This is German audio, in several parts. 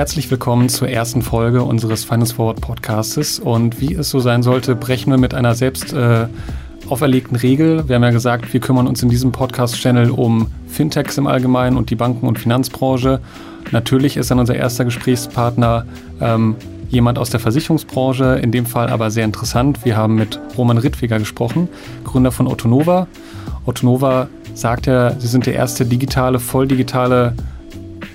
Herzlich willkommen zur ersten Folge unseres Finance Forward Podcastes. Und wie es so sein sollte, brechen wir mit einer selbst äh, auferlegten Regel. Wir haben ja gesagt, wir kümmern uns in diesem Podcast-Channel um Fintechs im Allgemeinen und die Banken- und Finanzbranche. Natürlich ist dann unser erster Gesprächspartner ähm, jemand aus der Versicherungsbranche, in dem Fall aber sehr interessant. Wir haben mit Roman Rittweger gesprochen, Gründer von Ottonova. Ottonova sagt ja, sie sind der erste digitale, voll digitale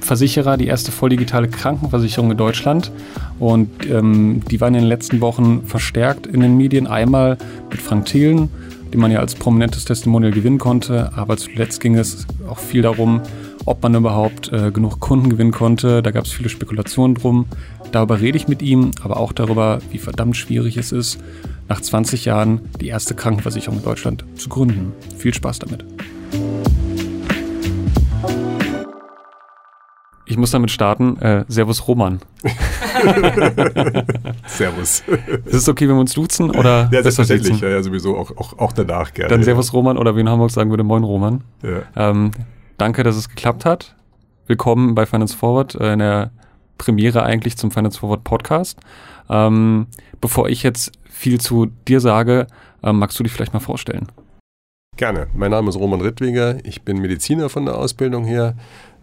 Versicherer, die erste voll digitale Krankenversicherung in Deutschland. Und ähm, die waren in den letzten Wochen verstärkt in den Medien. Einmal mit Frank Thielen, den man ja als prominentes Testimonial gewinnen konnte. Aber zuletzt ging es auch viel darum, ob man überhaupt äh, genug Kunden gewinnen konnte. Da gab es viele Spekulationen drum. Darüber rede ich mit ihm, aber auch darüber, wie verdammt schwierig es ist, nach 20 Jahren die erste Krankenversicherung in Deutschland zu gründen. Viel Spaß damit. Ich muss damit starten. Äh, Servus Roman. servus. Ist es okay, wenn wir uns duzen? Oder ja, selbstverständlich. Ja, ja, sowieso auch, auch, auch danach gerne. Dann Servus Roman oder wie in Hamburg sagen würde, Moin Roman. Ja. Ähm, danke, dass es geklappt hat. Willkommen bei Finance Forward, äh, in der Premiere eigentlich zum Finance Forward Podcast. Ähm, bevor ich jetzt viel zu dir sage, äh, magst du dich vielleicht mal vorstellen? Gerne. Mein Name ist Roman Rittwiger. Ich bin Mediziner von der Ausbildung her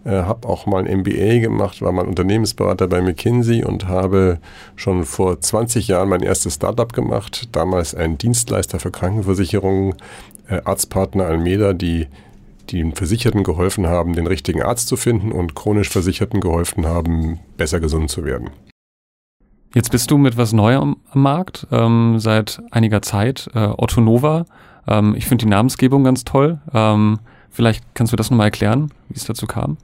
äh, habe auch mal ein MBA gemacht, war mal Unternehmensberater bei McKinsey und habe schon vor 20 Jahren mein erstes Startup gemacht. Damals ein Dienstleister für Krankenversicherungen, äh, Arztpartner Almeda, die den Versicherten geholfen haben, den richtigen Arzt zu finden und chronisch Versicherten geholfen haben, besser gesund zu werden. Jetzt bist du mit was Neuem am Markt ähm, seit einiger Zeit, äh, Otto Nova. Ähm, ich finde die Namensgebung ganz toll. Ähm, vielleicht kannst du das nochmal erklären, wie es dazu kam?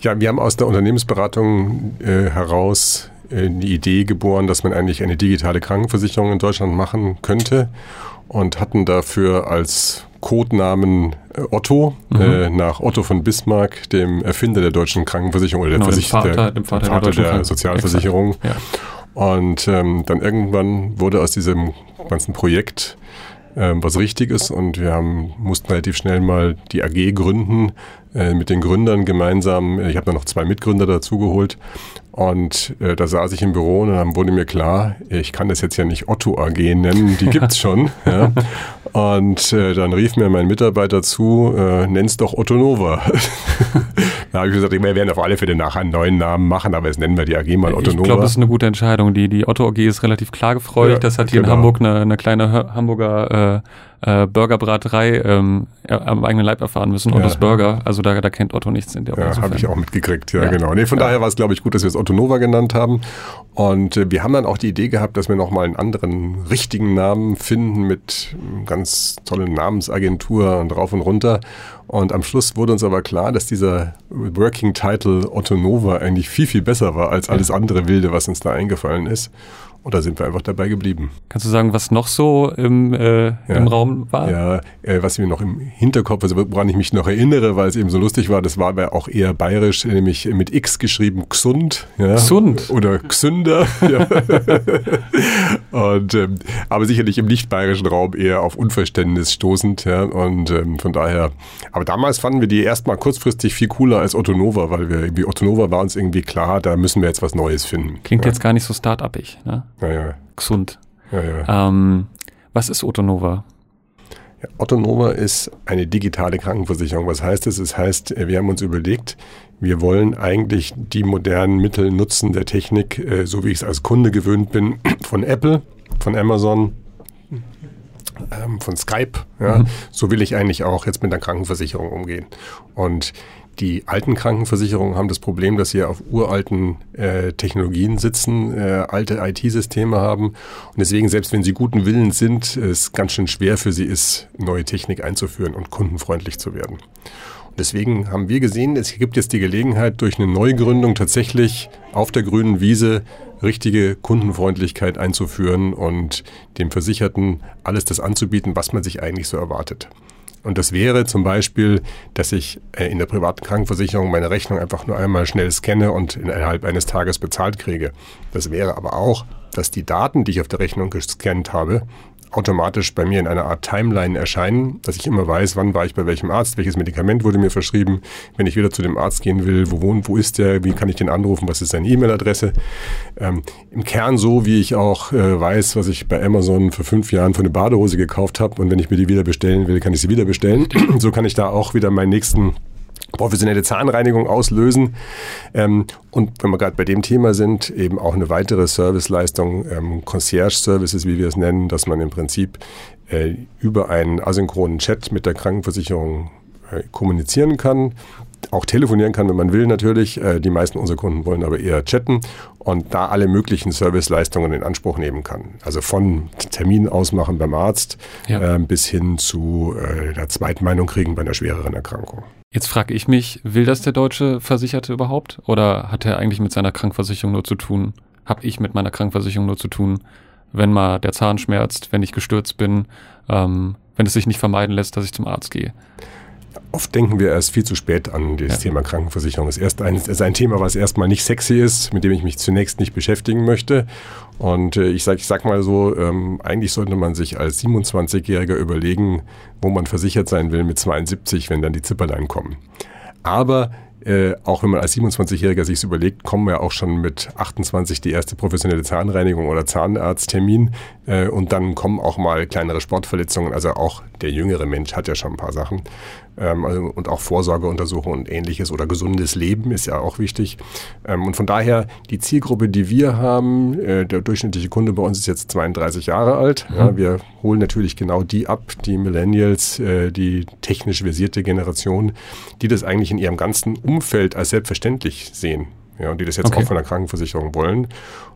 Ja, wir haben aus der Unternehmensberatung äh, heraus äh, die Idee geboren, dass man eigentlich eine digitale Krankenversicherung in Deutschland machen könnte und hatten dafür als Codenamen äh, Otto, mhm. äh, nach Otto von Bismarck, dem Erfinder der deutschen Krankenversicherung oder genau, der, dem Vater, der, dem Vater, Vater der, der Sozialversicherung. Ja. Und ähm, dann irgendwann wurde aus diesem ganzen Projekt ähm, was richtig ist und wir haben, mussten relativ schnell mal die AG gründen, äh, mit den Gründern gemeinsam. Ich habe da noch zwei Mitgründer dazugeholt und äh, da saß ich im Büro und dann wurde mir klar, ich kann das jetzt ja nicht Otto AG nennen, die gibt's schon. ja. Und äh, dann rief mir mein Mitarbeiter zu, äh, nenn's doch Otto Nova. da habe ich gesagt, wir werden auf alle Fälle nachher einen neuen Namen machen, aber jetzt nennen wir die AG mal Otto ich Nova. Ich glaube, das ist eine gute Entscheidung. Die, die Otto AG ist relativ klar gefreut. Ja, das hat hier genau. in Hamburg eine, eine kleine Hamburger äh, äh, Burgerbraterei ähm, am eigenen Leib erfahren müssen. Ottos ja. Burger, also da, da kennt Otto nichts in der Ja, habe ich auch mitgekriegt, ja, ja. genau. Nee, von ja. daher war es, glaube ich, gut, dass wir es Otto Nova genannt haben. Und äh, wir haben dann auch die Idee gehabt, dass wir nochmal einen anderen richtigen Namen finden mit ganz tollen Namensagentur und rauf und runter. Und am Schluss wurde uns aber klar, dass dieser Working Title Otto Nova eigentlich viel, viel besser war als alles andere Wilde, was uns da eingefallen ist. Und da sind wir einfach dabei geblieben. Kannst du sagen, was noch so im, äh, ja, im Raum war? Ja, äh, was mir noch im Hinterkopf, also woran ich mich noch erinnere, weil es eben so lustig war, das war aber auch eher bayerisch, nämlich mit X geschrieben, Xund. Ja, Xund. Oder Xünder. und, ähm, aber sicherlich im nicht bayerischen Raum eher auf Unverständnis stoßend. Ja, und ähm, von daher, aber damals fanden wir die erstmal kurzfristig viel cooler als Otto Nova, weil wir irgendwie Otto Nova war uns irgendwie klar, da müssen wir jetzt was Neues finden. Klingt ja. jetzt gar nicht so start-upig, ne? Ja, ja. Gesund. Ja, ja. Ähm, was ist Ottonova? Ja, Ottonova ist eine digitale Krankenversicherung. Was heißt das? Es das heißt, wir haben uns überlegt, wir wollen eigentlich die modernen Mittel nutzen der Technik, äh, so wie ich es als Kunde gewöhnt bin, von Apple, von Amazon, ähm, von Skype. Ja. Mhm. So will ich eigentlich auch jetzt mit der Krankenversicherung umgehen. Und die alten Krankenversicherungen haben das Problem, dass sie auf uralten äh, Technologien sitzen, äh, alte IT-Systeme haben und deswegen, selbst wenn sie guten Willens sind, es ganz schön schwer für sie ist, neue Technik einzuführen und kundenfreundlich zu werden. Und deswegen haben wir gesehen, es gibt jetzt die Gelegenheit, durch eine Neugründung tatsächlich auf der grünen Wiese richtige Kundenfreundlichkeit einzuführen und dem Versicherten alles das anzubieten, was man sich eigentlich so erwartet. Und das wäre zum Beispiel, dass ich äh, in der privaten Krankenversicherung meine Rechnung einfach nur einmal schnell scanne und innerhalb eines Tages bezahlt kriege. Das wäre aber auch, dass die Daten, die ich auf der Rechnung gescannt habe, automatisch bei mir in einer Art Timeline erscheinen, dass ich immer weiß, wann war ich bei welchem Arzt, welches Medikament wurde mir verschrieben, wenn ich wieder zu dem Arzt gehen will, wo wohnt, wo ist der, wie kann ich den anrufen, was ist seine E-Mail-Adresse. Ähm, Im Kern so, wie ich auch äh, weiß, was ich bei Amazon vor fünf Jahren für eine Badehose gekauft habe und wenn ich mir die wieder bestellen will, kann ich sie wieder bestellen. so kann ich da auch wieder meinen nächsten professionelle Zahnreinigung auslösen. Ähm, und wenn wir gerade bei dem Thema sind, eben auch eine weitere Serviceleistung, ähm, Concierge-Services, wie wir es nennen, dass man im Prinzip äh, über einen asynchronen Chat mit der Krankenversicherung äh, kommunizieren kann. Auch telefonieren kann, wenn man will natürlich. Äh, die meisten unserer Kunden wollen aber eher chatten und da alle möglichen Serviceleistungen in Anspruch nehmen kann. Also von Termin ausmachen beim Arzt ja. äh, bis hin zu der Zweitmeinung kriegen bei einer schwereren Erkrankung. Jetzt frage ich mich, will das der deutsche Versicherte überhaupt? Oder hat er eigentlich mit seiner Krankversicherung nur zu tun? Hab ich mit meiner Krankversicherung nur zu tun, wenn mal der Zahn schmerzt, wenn ich gestürzt bin, ähm, wenn es sich nicht vermeiden lässt, dass ich zum Arzt gehe? Oft denken wir erst viel zu spät an das ja. Thema Krankenversicherung. Es ist, erst ein, es ist ein Thema, was erstmal nicht sexy ist, mit dem ich mich zunächst nicht beschäftigen möchte. Und äh, ich sage ich sag mal so, ähm, eigentlich sollte man sich als 27-Jähriger überlegen, wo man versichert sein will mit 72, wenn dann die Zipperlein kommen. Aber äh, auch wenn man als 27-Jähriger sich überlegt, kommen wir auch schon mit 28 die erste professionelle Zahnreinigung oder Zahnarzttermin äh, und dann kommen auch mal kleinere Sportverletzungen. Also auch der jüngere Mensch hat ja schon ein paar Sachen ähm, also, und auch Vorsorgeuntersuchungen und ähnliches oder gesundes Leben ist ja auch wichtig. Ähm, und von daher die Zielgruppe, die wir haben, äh, der durchschnittliche Kunde bei uns ist jetzt 32 Jahre alt. Mhm. Ja, wir holen natürlich genau die ab, die Millennials, äh, die technisch versierte Generation, die das eigentlich in ihrem ganzen Umfeld als selbstverständlich sehen. Ja, und die das jetzt okay. auch von der Krankenversicherung wollen.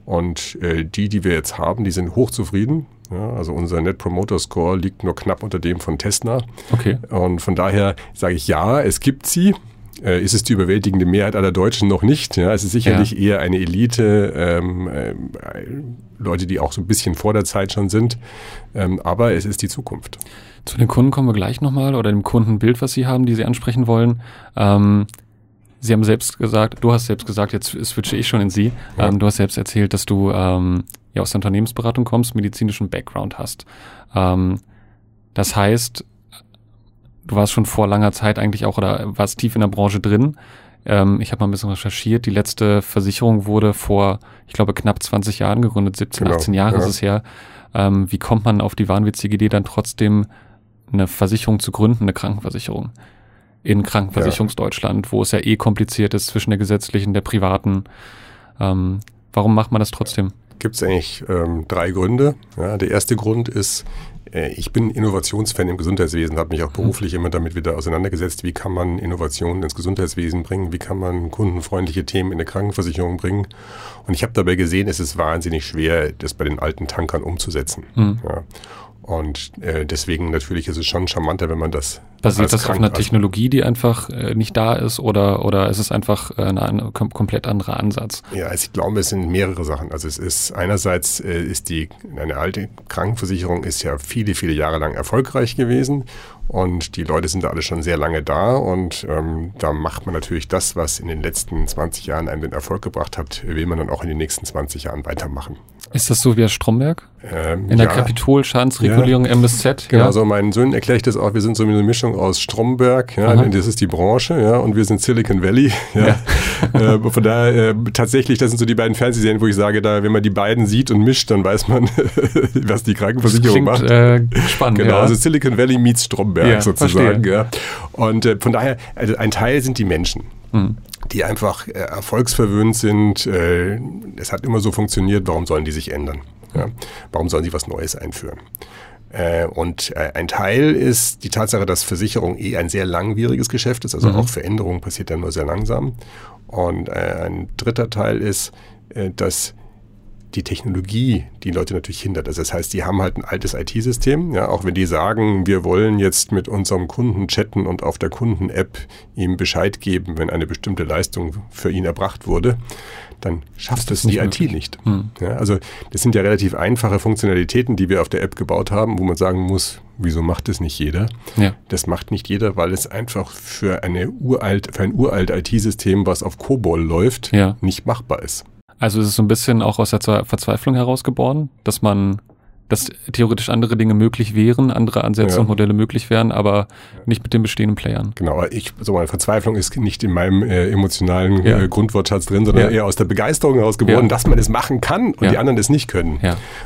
Und äh, die, die wir jetzt haben, die sind hochzufrieden. Ja, also unser Net Promoter Score liegt nur knapp unter dem von Tesla. Okay. Und von daher sage ich ja, es gibt sie. Äh, ist es die überwältigende Mehrheit aller Deutschen noch nicht? Ja, es ist sicherlich ja. eher eine Elite, ähm, äh, Leute, die auch so ein bisschen vor der Zeit schon sind. Ähm, aber es ist die Zukunft. Zu den Kunden kommen wir gleich nochmal oder dem Kundenbild, was Sie haben, die Sie ansprechen wollen. Ähm, Sie haben selbst gesagt, du hast selbst gesagt, jetzt switche ich schon in Sie. Ja. Ähm, du hast selbst erzählt, dass du ähm, ja aus der Unternehmensberatung kommst, medizinischen Background hast. Ähm, das heißt, du warst schon vor langer Zeit eigentlich auch oder warst tief in der Branche drin. Ähm, ich habe mal ein bisschen recherchiert. Die letzte Versicherung wurde vor, ich glaube, knapp 20 Jahren gegründet, 17, genau, 18 Jahre ja. ist es her. Ähm, wie kommt man auf die wahnwitzige Idee, dann trotzdem eine Versicherung zu gründen, eine Krankenversicherung? In Krankenversicherungsdeutschland, ja. wo es ja eh kompliziert ist zwischen der gesetzlichen, der privaten. Ähm, warum macht man das trotzdem? Gibt es eigentlich ähm, drei Gründe. Ja, der erste Grund ist, äh, ich bin Innovationsfan im Gesundheitswesen, habe mich auch mhm. beruflich immer damit wieder auseinandergesetzt, wie kann man Innovationen ins Gesundheitswesen bringen, wie kann man kundenfreundliche Themen in eine Krankenversicherung bringen. Und ich habe dabei gesehen, es ist wahnsinnig schwer, das bei den alten Tankern umzusetzen. Mhm. Ja. Und äh, deswegen natürlich ist es schon charmanter, wenn man das. Basiert das auf einer Technologie, die einfach äh, nicht da ist, oder, oder ist es einfach äh, ein, ein komplett anderer Ansatz? Ja, also ich glaube, es sind mehrere Sachen. Also es ist einerseits äh, ist die eine alte Krankenversicherung ist ja viele, viele Jahre lang erfolgreich gewesen und die Leute sind da alle schon sehr lange da und ähm, da macht man natürlich das, was in den letzten 20 Jahren einem den Erfolg gebracht hat, will man dann auch in den nächsten 20 Jahren weitermachen. Ist das so wie das Stromberg? Ähm, in der ja. Kapitolschadensregulierung ja. MSZ? Genau, ja. also meinen Söhnen erkläre ich das auch, wir sind so eine Mischung aus Stromberg, ja, das ist die Branche, ja, und wir sind Silicon Valley. Ja. äh, von daher äh, tatsächlich, das sind so die beiden Fernsehserien, wo ich sage, da, wenn man die beiden sieht und mischt, dann weiß man, was die Krankenversicherung das klingt, macht. Äh, spannend. Genau, also Silicon Valley meets Stromberg. Berg ja, sozusagen. Ja. Und äh, von daher, also ein Teil sind die Menschen. Mhm die einfach äh, erfolgsverwöhnt sind. Äh, es hat immer so funktioniert, warum sollen die sich ändern? Ja? Warum sollen sie was Neues einführen? Äh, und äh, ein Teil ist die Tatsache, dass Versicherung eh ein sehr langwieriges Geschäft ist, also mhm. auch Veränderung passiert dann nur sehr langsam. Und äh, ein dritter Teil ist, äh, dass die Technologie die Leute natürlich hindert. Also das heißt, die haben halt ein altes IT-System, ja, auch wenn die sagen, wir wollen jetzt mit unserem Kunden chatten und auf der Kunden-App ihm Bescheid geben, wenn eine bestimmte Leistung für ihn erbracht wurde, dann schafft es die möglich. IT nicht. Hm. Ja, also das sind ja relativ einfache Funktionalitäten, die wir auf der App gebaut haben, wo man sagen muss, wieso macht es nicht jeder? Ja. Das macht nicht jeder, weil es einfach für eine uralt, für ein uralt IT-System, was auf COBOL läuft, ja. nicht machbar ist. Also ist es so ein bisschen auch aus der Verzweiflung herausgeboren, dass man dass theoretisch andere Dinge möglich wären, andere Ansätze ja. und Modelle möglich wären, aber nicht mit den bestehenden Playern. Genau, ich, so meine Verzweiflung ist nicht in meinem äh, emotionalen ja. äh, Grundwortschatz drin, sondern ja. eher aus der Begeisterung heraus geworden, dass man es machen kann und die anderen es nicht können.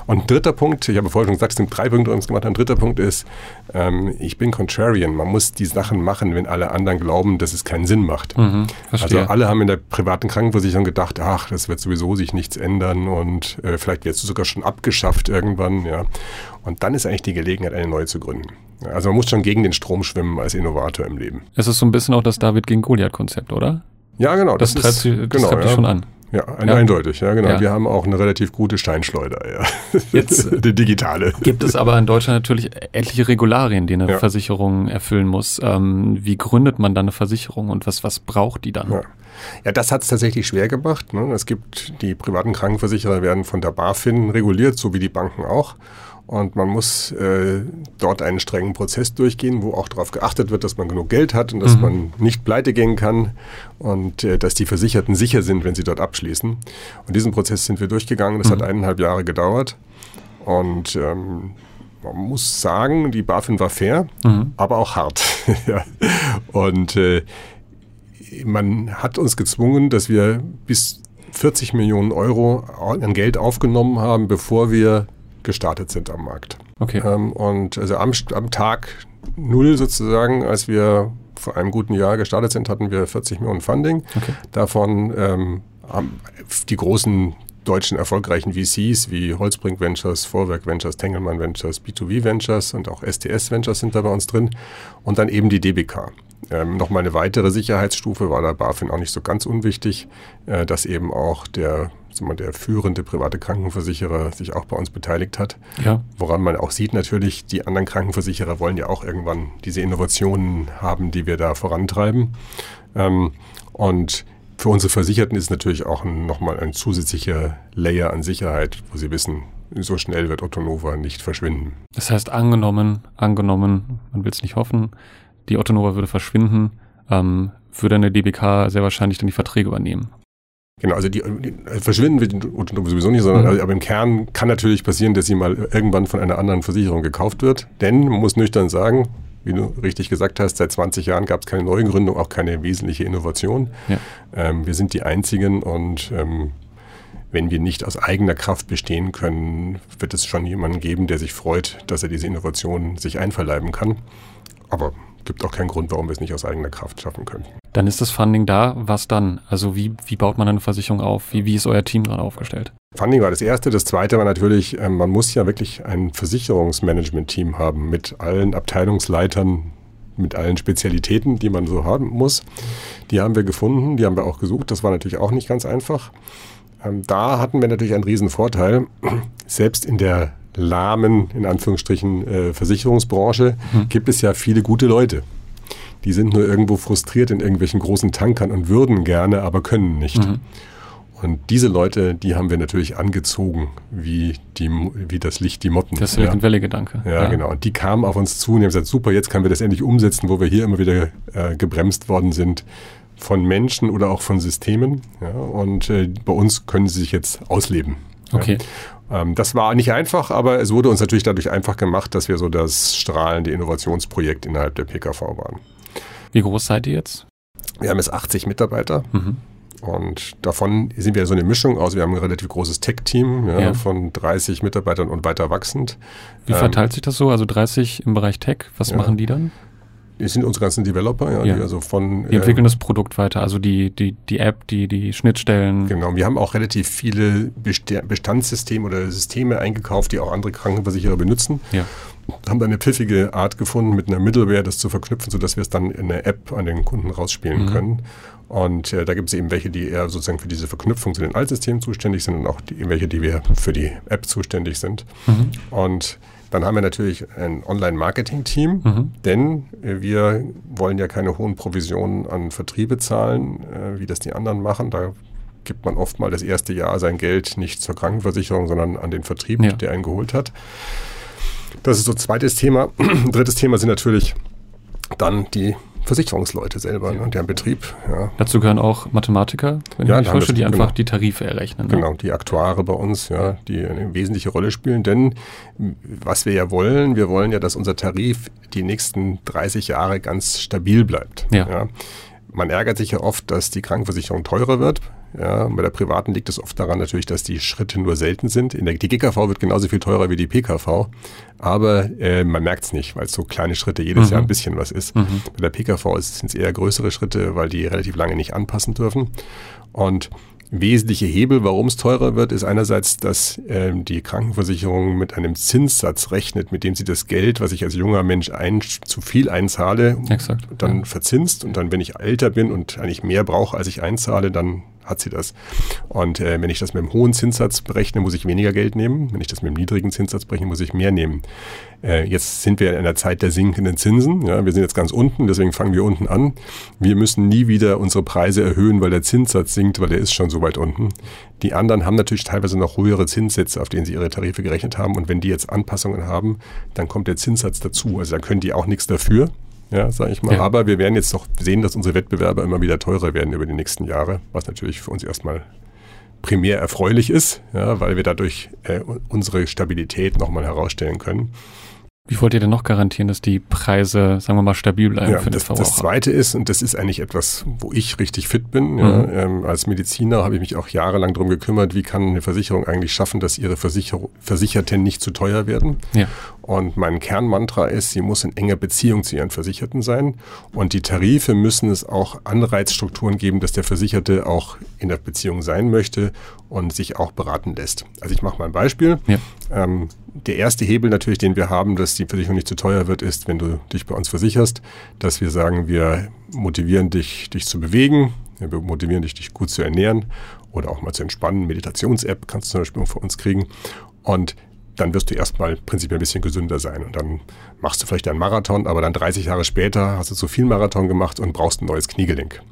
Und dritter Punkt, ich habe vorhin schon gesagt, es sind drei Punkte uns gemacht. Ein dritter Punkt ist, ähm, ich bin contrarian. Man muss die Sachen machen, wenn alle anderen glauben, dass es keinen Sinn macht. Mhm, also alle haben in der privaten Krankenversicherung gedacht, ach, das wird sowieso sich nichts ändern und äh, vielleicht wird es sogar schon abgeschafft irgendwann. Ja. Und dann ist eigentlich die Gelegenheit, eine neue zu gründen. Also man muss schon gegen den Strom schwimmen als Innovator im Leben. Es ist so ein bisschen auch das David gegen Goliath-Konzept, oder? Ja, genau. Das, das, treibt, das genau, treibt ja. schon an. Ja, ja, eindeutig, ja, genau. Ja. Wir haben auch eine relativ gute Steinschleuder, ja. Jetzt die digitale. Gibt es aber in Deutschland natürlich etliche Regularien, die eine ja. Versicherung erfüllen muss. Ähm, wie gründet man dann eine Versicherung und was, was braucht die dann? Ja. Ja, das hat es tatsächlich schwer gemacht. Ne? Es gibt, die privaten Krankenversicherer werden von der BaFin reguliert, so wie die Banken auch. Und man muss äh, dort einen strengen Prozess durchgehen, wo auch darauf geachtet wird, dass man genug Geld hat und dass mhm. man nicht pleite gehen kann und äh, dass die Versicherten sicher sind, wenn sie dort abschließen. Und diesen Prozess sind wir durchgegangen. Das mhm. hat eineinhalb Jahre gedauert. Und ähm, man muss sagen, die BaFin war fair, mhm. aber auch hart. ja. Und äh, man hat uns gezwungen, dass wir bis 40 Millionen Euro an Geld aufgenommen haben, bevor wir gestartet sind am Markt. Okay. Ähm, und also am, am Tag null sozusagen, als wir vor einem guten Jahr gestartet sind, hatten wir 40 Millionen Funding. Okay. Davon ähm, die großen deutschen erfolgreichen VCs wie Holzbrink Ventures, Vorwerk Ventures, Tengelmann Ventures, B2B Ventures und auch STS Ventures sind da bei uns drin. Und dann eben die DBK. Ähm, Nochmal eine weitere Sicherheitsstufe war da BaFin auch nicht so ganz unwichtig, äh, dass eben auch der, der führende private Krankenversicherer sich auch bei uns beteiligt hat. Ja. Woran man auch sieht natürlich, die anderen Krankenversicherer wollen ja auch irgendwann diese Innovationen haben, die wir da vorantreiben. Ähm, und für unsere Versicherten ist natürlich auch nochmal ein zusätzlicher Layer an Sicherheit, wo sie wissen, so schnell wird Otto Nova nicht verschwinden. Das heißt, angenommen, angenommen, man will es nicht hoffen, die Otto Nova würde verschwinden, ähm, würde eine DBK sehr wahrscheinlich dann die Verträge übernehmen. Genau, also die, die verschwinden wird sowieso nicht, sondern mhm. aber im Kern kann natürlich passieren, dass sie mal irgendwann von einer anderen Versicherung gekauft wird. Denn man muss nüchtern sagen, wie du richtig gesagt hast, seit 20 Jahren gab es keine Neugründung, auch keine wesentliche Innovation. Ja. Ähm, wir sind die Einzigen und ähm, wenn wir nicht aus eigener Kraft bestehen können, wird es schon jemanden geben, der sich freut, dass er diese Innovation sich einverleiben kann. Aber gibt auch keinen Grund, warum wir es nicht aus eigener Kraft schaffen können. Dann ist das Funding da. Was dann? Also wie, wie baut man eine Versicherung auf? Wie, wie ist euer Team gerade aufgestellt? Funding war das Erste. Das Zweite war natürlich, ähm, man muss ja wirklich ein Versicherungsmanagement-Team haben mit allen Abteilungsleitern, mit allen Spezialitäten, die man so haben muss. Die haben wir gefunden, die haben wir auch gesucht. Das war natürlich auch nicht ganz einfach. Ähm, da hatten wir natürlich einen riesen Vorteil. Selbst in der lahmen, in Anführungsstrichen, äh, Versicherungsbranche mhm. gibt es ja viele gute Leute. Die sind nur irgendwo frustriert in irgendwelchen großen Tankern und würden gerne, aber können nicht. Mhm. Und diese Leute, die haben wir natürlich angezogen, wie, die, wie das Licht die Motten. Das Silicon Valley-Gedanke. Ja, ja, genau. Und die kamen auf uns zu und haben gesagt, super, jetzt können wir das endlich umsetzen, wo wir hier immer wieder äh, gebremst worden sind von Menschen oder auch von Systemen. Ja, und äh, bei uns können sie sich jetzt ausleben. Okay. Ja. Ähm, das war nicht einfach, aber es wurde uns natürlich dadurch einfach gemacht, dass wir so das strahlende Innovationsprojekt innerhalb der PKV waren. Wie groß seid ihr jetzt? Wir haben jetzt 80 Mitarbeiter. Mhm. Und davon sind wir so eine Mischung aus. Wir haben ein relativ großes Tech-Team ja, ja. von 30 Mitarbeitern und weiter wachsend. Wie verteilt ähm, sich das so? Also 30 im Bereich Tech, was ja. machen die dann? Die sind unsere ganzen Developer, ja, ja. die also von. Die entwickeln äh, das Produkt weiter, also die, die, die App, die, die Schnittstellen. Genau, wir haben auch relativ viele Bestandssysteme oder Systeme eingekauft, die auch andere Krankenversicherer benutzen. Ja. Haben da eine pfiffige Art gefunden, mit einer Middleware das zu verknüpfen, sodass wir es dann in der App an den Kunden rausspielen mhm. können. Und äh, da gibt es eben welche, die eher sozusagen für diese Verknüpfung zu den Altsystemen zuständig sind und auch die, welche, die wir für die App zuständig sind. Mhm. Und dann haben wir natürlich ein Online-Marketing-Team, mhm. denn wir wollen ja keine hohen Provisionen an Vertriebe zahlen, äh, wie das die anderen machen. Da gibt man oft mal das erste Jahr sein Geld nicht zur Krankenversicherung, sondern an den Vertrieb, ja. der einen geholt hat. Das ist so zweites Thema. Drittes Thema sind natürlich dann die Versicherungsleute selber, ne, deren Betrieb. Ja. Dazu gehören auch Mathematiker, wenn ja, ich mich die einfach genau, die Tarife errechnen. Ne? Genau, die Aktuare bei uns, ja, die eine wesentliche Rolle spielen. Denn was wir ja wollen, wir wollen ja, dass unser Tarif die nächsten 30 Jahre ganz stabil bleibt. Ja. ja. Man ärgert sich ja oft, dass die Krankenversicherung teurer wird. Ja, bei der privaten liegt es oft daran natürlich, dass die Schritte nur selten sind. In der, die GKV wird genauso viel teurer wie die PKV, aber äh, man merkt es nicht, weil es so kleine Schritte jedes mhm. Jahr ein bisschen was ist. Mhm. Bei der PKV sind es eher größere Schritte, weil die relativ lange nicht anpassen dürfen. Und wesentliche Hebel, warum es teurer wird, ist einerseits, dass ähm, die Krankenversicherung mit einem Zinssatz rechnet, mit dem sie das Geld, was ich als junger Mensch ein, zu viel einzahle, Exakt, dann ja. verzinst und dann, wenn ich älter bin und eigentlich mehr brauche, als ich einzahle, dann hat sie das. Und äh, wenn ich das mit einem hohen Zinssatz berechne, muss ich weniger Geld nehmen. Wenn ich das mit einem niedrigen Zinssatz berechne, muss ich mehr nehmen. Äh, jetzt sind wir in einer Zeit der sinkenden Zinsen. Ja, wir sind jetzt ganz unten, deswegen fangen wir unten an. Wir müssen nie wieder unsere Preise erhöhen, weil der Zinssatz sinkt, weil der ist schon so weit unten. Die anderen haben natürlich teilweise noch höhere Zinssätze, auf denen sie ihre Tarife gerechnet haben. Und wenn die jetzt Anpassungen haben, dann kommt der Zinssatz dazu. Also dann können die auch nichts dafür ja, sage ich mal. Ja. Aber wir werden jetzt doch sehen, dass unsere Wettbewerber immer wieder teurer werden über die nächsten Jahre, was natürlich für uns erstmal primär erfreulich ist, ja, weil wir dadurch äh, unsere Stabilität nochmal herausstellen können. Wie wollt ihr denn noch garantieren, dass die Preise, sagen wir mal, stabil bleiben ja, für das, das Zweite ist, und das ist eigentlich etwas, wo ich richtig fit bin, mhm. ja, ähm, als Mediziner habe ich mich auch jahrelang darum gekümmert, wie kann eine Versicherung eigentlich schaffen, dass ihre Versicher Versicherten nicht zu teuer werden. Ja. Und mein Kernmantra ist, sie muss in enger Beziehung zu ihren Versicherten sein. Und die Tarife müssen es auch Anreizstrukturen geben, dass der Versicherte auch in der Beziehung sein möchte und sich auch beraten lässt. Also ich mache mal ein Beispiel. Ja. Ähm, der erste Hebel natürlich, den wir haben, dass die Versicherung nicht zu teuer wird, ist, wenn du dich bei uns versicherst, dass wir sagen, wir motivieren dich, dich zu bewegen, wir motivieren dich, dich gut zu ernähren oder auch mal zu entspannen. Meditations-App kannst du zum Beispiel von uns kriegen. Und dann wirst du erstmal prinzipiell ein bisschen gesünder sein. Und dann machst du vielleicht einen Marathon, aber dann 30 Jahre später hast du zu viel Marathon gemacht und brauchst ein neues Kniegelenk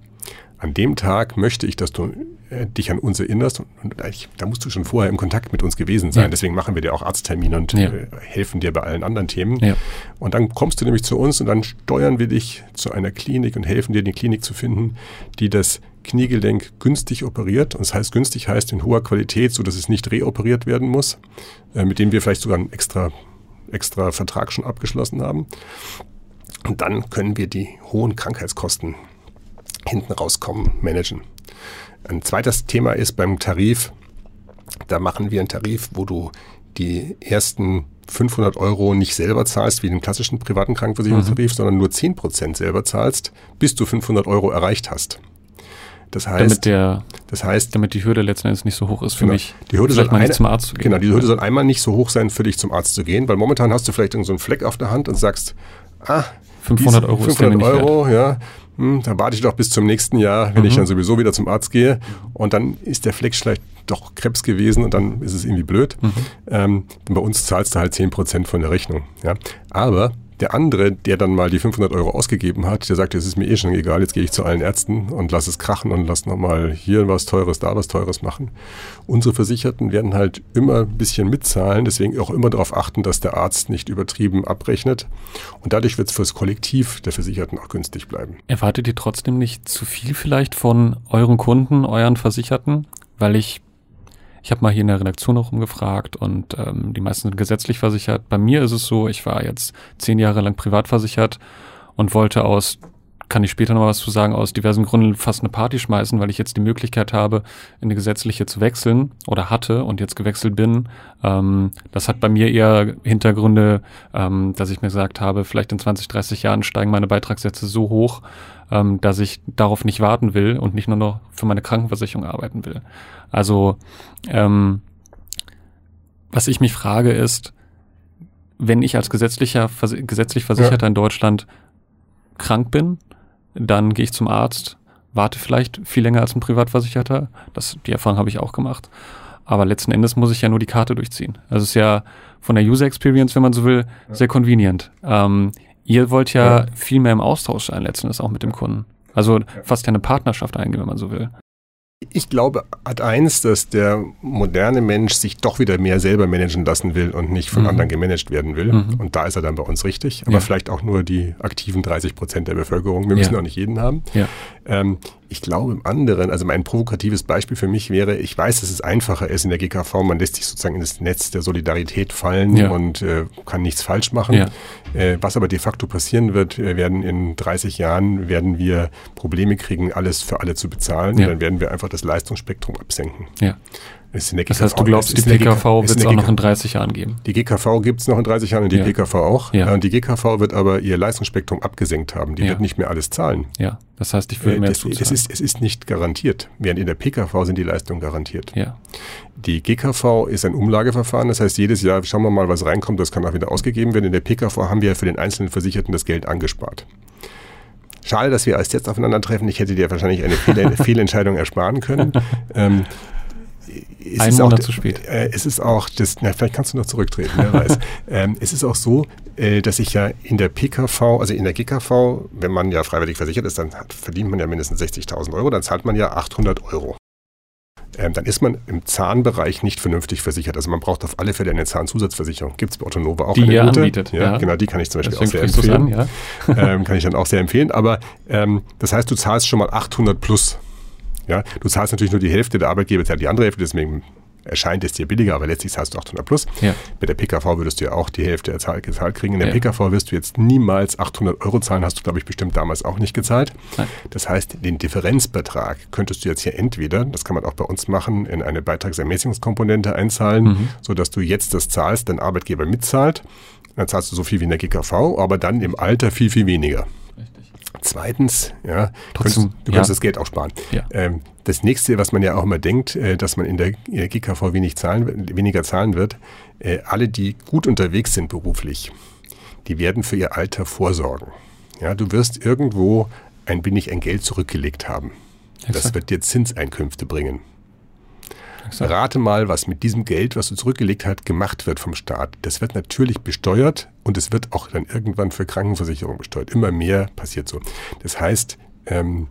an dem Tag möchte ich, dass du äh, dich an uns erinnerst und, und da musst du schon vorher im Kontakt mit uns gewesen sein. Ja. Deswegen machen wir dir auch Arzttermine und ja. äh, helfen dir bei allen anderen Themen. Ja. Und dann kommst du nämlich zu uns und dann steuern wir dich zu einer Klinik und helfen dir, die Klinik zu finden, die das Kniegelenk günstig operiert. Und das heißt, günstig heißt in hoher Qualität, so dass es nicht reoperiert werden muss, äh, mit dem wir vielleicht sogar einen extra, extra Vertrag schon abgeschlossen haben. Und dann können wir die hohen Krankheitskosten hinten rauskommen, managen. Ein zweites Thema ist beim Tarif, da machen wir einen Tarif, wo du die ersten 500 Euro nicht selber zahlst, wie den klassischen privaten Krankenversicherungstarif, mhm. sondern nur 10 Prozent selber zahlst, bis du 500 Euro erreicht hast. Das heißt, damit der, das heißt, damit die Hürde letzten Endes nicht so hoch ist für genau, mich, die Hürde soll eine, zum Arzt zu gehen. Genau, die Hürde soll einmal nicht so hoch sein, für dich zum Arzt zu gehen, weil momentan hast du vielleicht so einen Fleck auf der Hand und sagst, ah, 500 Euro 500 Euro, ja, hm, da warte ich doch bis zum nächsten Jahr, wenn mhm. ich dann sowieso wieder zum Arzt gehe. Und dann ist der Fleck vielleicht doch Krebs gewesen und dann ist es irgendwie blöd. Mhm. Ähm, bei uns zahlst du halt 10% von der Rechnung. Ja. Aber der andere, der dann mal die 500 Euro ausgegeben hat, der sagt, es ist mir eh schon egal, jetzt gehe ich zu allen Ärzten und lass es krachen und lass nochmal hier was Teures, da was Teures machen. Unsere Versicherten werden halt immer ein bisschen mitzahlen, deswegen auch immer darauf achten, dass der Arzt nicht übertrieben abrechnet. Und dadurch wird es fürs Kollektiv der Versicherten auch günstig bleiben. Erwartet ihr trotzdem nicht zu viel vielleicht von euren Kunden, euren Versicherten? Weil ich ich habe mal hier in der Redaktion auch umgefragt und ähm, die meisten sind gesetzlich versichert. Bei mir ist es so, ich war jetzt zehn Jahre lang privat versichert und wollte aus kann ich später noch was zu sagen, aus diversen Gründen fast eine Party schmeißen, weil ich jetzt die Möglichkeit habe, in eine gesetzliche zu wechseln oder hatte und jetzt gewechselt bin. Ähm, das hat bei mir eher Hintergründe, ähm, dass ich mir gesagt habe, vielleicht in 20, 30 Jahren steigen meine Beitragssätze so hoch, ähm, dass ich darauf nicht warten will und nicht nur noch für meine Krankenversicherung arbeiten will. Also ähm, was ich mich frage ist, wenn ich als gesetzlicher, gesetzlich Versicherter ja. in Deutschland krank bin, dann gehe ich zum Arzt, warte vielleicht viel länger als ein Privatversicherter. Das, die Erfahrung habe ich auch gemacht. Aber letzten Endes muss ich ja nur die Karte durchziehen. Also es ist ja von der User Experience, wenn man so will, sehr convenient. Ähm, Ihr wollt ja, ja, viel mehr im Austausch sein, letzten Endes auch mit dem Kunden. Also fast ja eine Partnerschaft eingehen, wenn man so will. Ich glaube, Ad eins, dass der moderne Mensch sich doch wieder mehr selber managen lassen will und nicht von mhm. anderen gemanagt werden will. Mhm. Und da ist er dann bei uns richtig. Aber ja. vielleicht auch nur die aktiven 30 Prozent der Bevölkerung. Wir müssen ja. auch nicht jeden haben. Ja. Ähm, ich glaube im anderen, also mein provokatives Beispiel für mich wäre, ich weiß, dass es einfacher ist in der GKV, man lässt sich sozusagen in das Netz der Solidarität fallen ja. und äh, kann nichts falsch machen. Ja. Äh, was aber de facto passieren wird, wir werden in 30 Jahren werden wir Probleme kriegen, alles für alle zu bezahlen. Ja. Dann werden wir einfach das Leistungsspektrum absenken. Ja. Das heißt, du glaubst, die PKV wird es auch noch in 30 Jahren geben? Die GKV gibt es noch in 30 Jahren und die ja. PKV auch. Ja. Und die GKV wird aber ihr Leistungsspektrum abgesenkt haben. Die ja. wird nicht mehr alles zahlen. Ja, das heißt, ich will äh, mehr das, zuzahlen. Es ist, es ist nicht garantiert. Während in der PKV sind die Leistungen garantiert. Ja. Die GKV ist ein Umlageverfahren. Das heißt, jedes Jahr schauen wir mal, was reinkommt. Das kann auch wieder ausgegeben werden. In der PKV haben wir für den einzelnen Versicherten das Geld angespart. Schade, dass wir erst jetzt aufeinandertreffen. Ich hätte dir wahrscheinlich eine Fehlentscheidung ersparen können. ähm, ein Monat auch, zu spät. Äh, es ist auch, das, na, vielleicht kannst du noch zurücktreten, wer weiß. ähm, es ist auch so, äh, dass ich ja in der PKV, also in der GKV, wenn man ja freiwillig versichert ist, dann hat, verdient man ja mindestens 60.000 Euro, dann zahlt man ja 800 Euro. Ähm, dann ist man im Zahnbereich nicht vernünftig versichert. Also man braucht auf alle Fälle eine Zahnzusatzversicherung. Gibt es bei Ottonova auch die eine gute? anbietet. Ja, ja, genau, die kann ich zum Beispiel Deswegen auch sehr empfehlen. An, ja? ähm, kann ich dann auch sehr empfehlen. Aber ähm, das heißt, du zahlst schon mal 800 plus ja, du zahlst natürlich nur die Hälfte, der Arbeitgeber zahlt die andere Hälfte, deswegen erscheint es dir billiger, aber letztlich zahlst du 800 plus. Ja. Bei der PKV würdest du ja auch die Hälfte gezahlt kriegen. In der ja. PKV wirst du jetzt niemals 800 Euro zahlen, hast du, glaube ich, bestimmt damals auch nicht gezahlt. Nein. Das heißt, den Differenzbetrag könntest du jetzt hier entweder, das kann man auch bei uns machen, in eine Beitragsermäßigungskomponente einzahlen, mhm. sodass du jetzt das zahlst, dein Arbeitgeber mitzahlt. Dann zahlst du so viel wie in der GKV, aber dann im Alter viel, viel weniger. Zweitens, ja, Trotzdem, könntest, du kannst ja. das Geld auch sparen. Ja. Ähm, das nächste, was man ja auch immer denkt, äh, dass man in der, in der GKV wenig zahlen, weniger zahlen wird, äh, alle, die gut unterwegs sind beruflich, die werden für ihr Alter vorsorgen. Ja, du wirst irgendwo ein wenig ein Geld zurückgelegt haben. Exakt. Das wird dir Zinseinkünfte bringen. Exakt. Rate mal, was mit diesem Geld, was du zurückgelegt hast, gemacht wird vom Staat. Das wird natürlich besteuert und es wird auch dann irgendwann für Krankenversicherung besteuert. Immer mehr passiert so. Das heißt, ähm,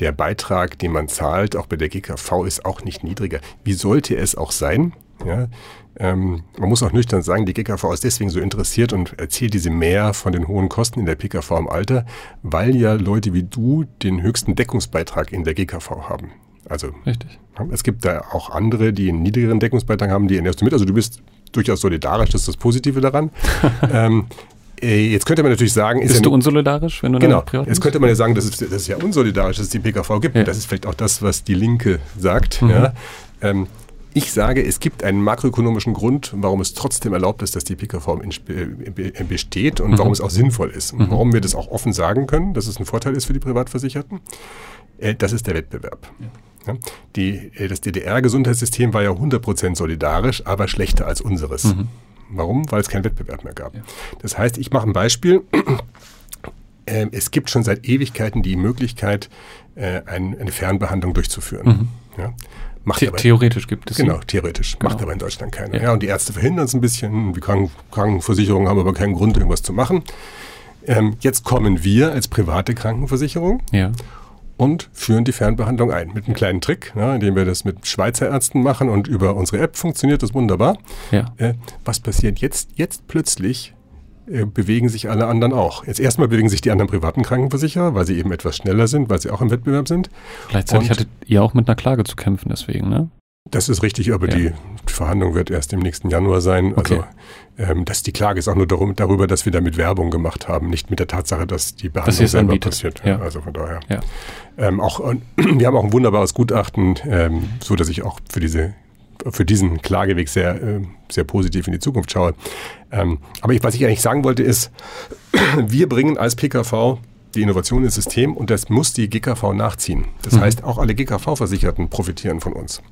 der Beitrag, den man zahlt, auch bei der GKV, ist auch nicht niedriger. Wie sollte es auch sein? Ja, ähm, man muss auch nüchtern sagen, die GKV ist deswegen so interessiert und erzählt diese mehr von den hohen Kosten in der PKV im Alter, weil ja Leute wie du den höchsten Deckungsbeitrag in der GKV haben. Also Richtig. es gibt da auch andere, die einen niedrigeren Deckungsbeitrag haben, die ernährst du mit. Also du bist durchaus solidarisch, das ist das Positive daran. ähm, äh, Jetzt könnte man natürlich sagen, bist ja du unsolidarisch, wenn du genau. privat Jetzt könnte man ja sagen, das ist, das ist ja unsolidarisch, dass es die PKV gibt. Ja. Das ist vielleicht auch das, was die Linke sagt. Mhm. Ja. Ähm, ich sage, es gibt einen makroökonomischen Grund, warum es trotzdem erlaubt ist, dass die PKV äh, besteht und mhm. warum es auch sinnvoll ist. Und mhm. warum wir das auch offen sagen können, dass es ein Vorteil ist für die Privatversicherten. Äh, das ist der Wettbewerb. Ja. Die, äh, das DDR-Gesundheitssystem war ja 100% solidarisch, aber schlechter als unseres. Mhm. Warum? Weil es keinen Wettbewerb mehr gab. Ja. Das heißt, ich mache ein Beispiel. Ähm, es gibt schon seit Ewigkeiten die Möglichkeit, äh, eine Fernbehandlung durchzuführen. Mhm. Ja. Macht The aber, theoretisch gibt es. Genau, theoretisch. Genau. Macht aber in Deutschland keiner. Ja. ja. und die Ärzte verhindern es ein bisschen. Die Kranken Krankenversicherungen haben aber keinen Grund, irgendwas zu machen. Ähm, jetzt kommen wir als private Krankenversicherung. Ja und führen die Fernbehandlung ein. Mit einem kleinen Trick, ja, indem wir das mit Schweizer Ärzten machen und über unsere App funktioniert das wunderbar. Ja. Äh, was passiert jetzt? Jetzt plötzlich äh, bewegen sich alle anderen auch. Jetzt erstmal bewegen sich die anderen privaten Krankenversicherer, weil sie eben etwas schneller sind, weil sie auch im Wettbewerb sind. Gleichzeitig und hattet ihr auch mit einer Klage zu kämpfen deswegen, ne? Das ist richtig, aber ja. die Verhandlung wird erst im nächsten Januar sein. Also okay. ähm, das, die Klage ist auch nur darum, darüber, dass wir damit Werbung gemacht haben, nicht mit der Tatsache, dass die Behandlung dass selber anbietet. passiert. Ja. Also von daher. Ja. Ähm, auch, wir haben auch ein wunderbares Gutachten, ähm, so dass ich auch für diese für diesen Klageweg sehr, äh, sehr positiv in die Zukunft schaue. Ähm, aber ich, was ich eigentlich sagen wollte ist, wir bringen als PKV die Innovation ins System und das muss die GKV nachziehen. Das mhm. heißt, auch alle GKV-Versicherten profitieren von uns.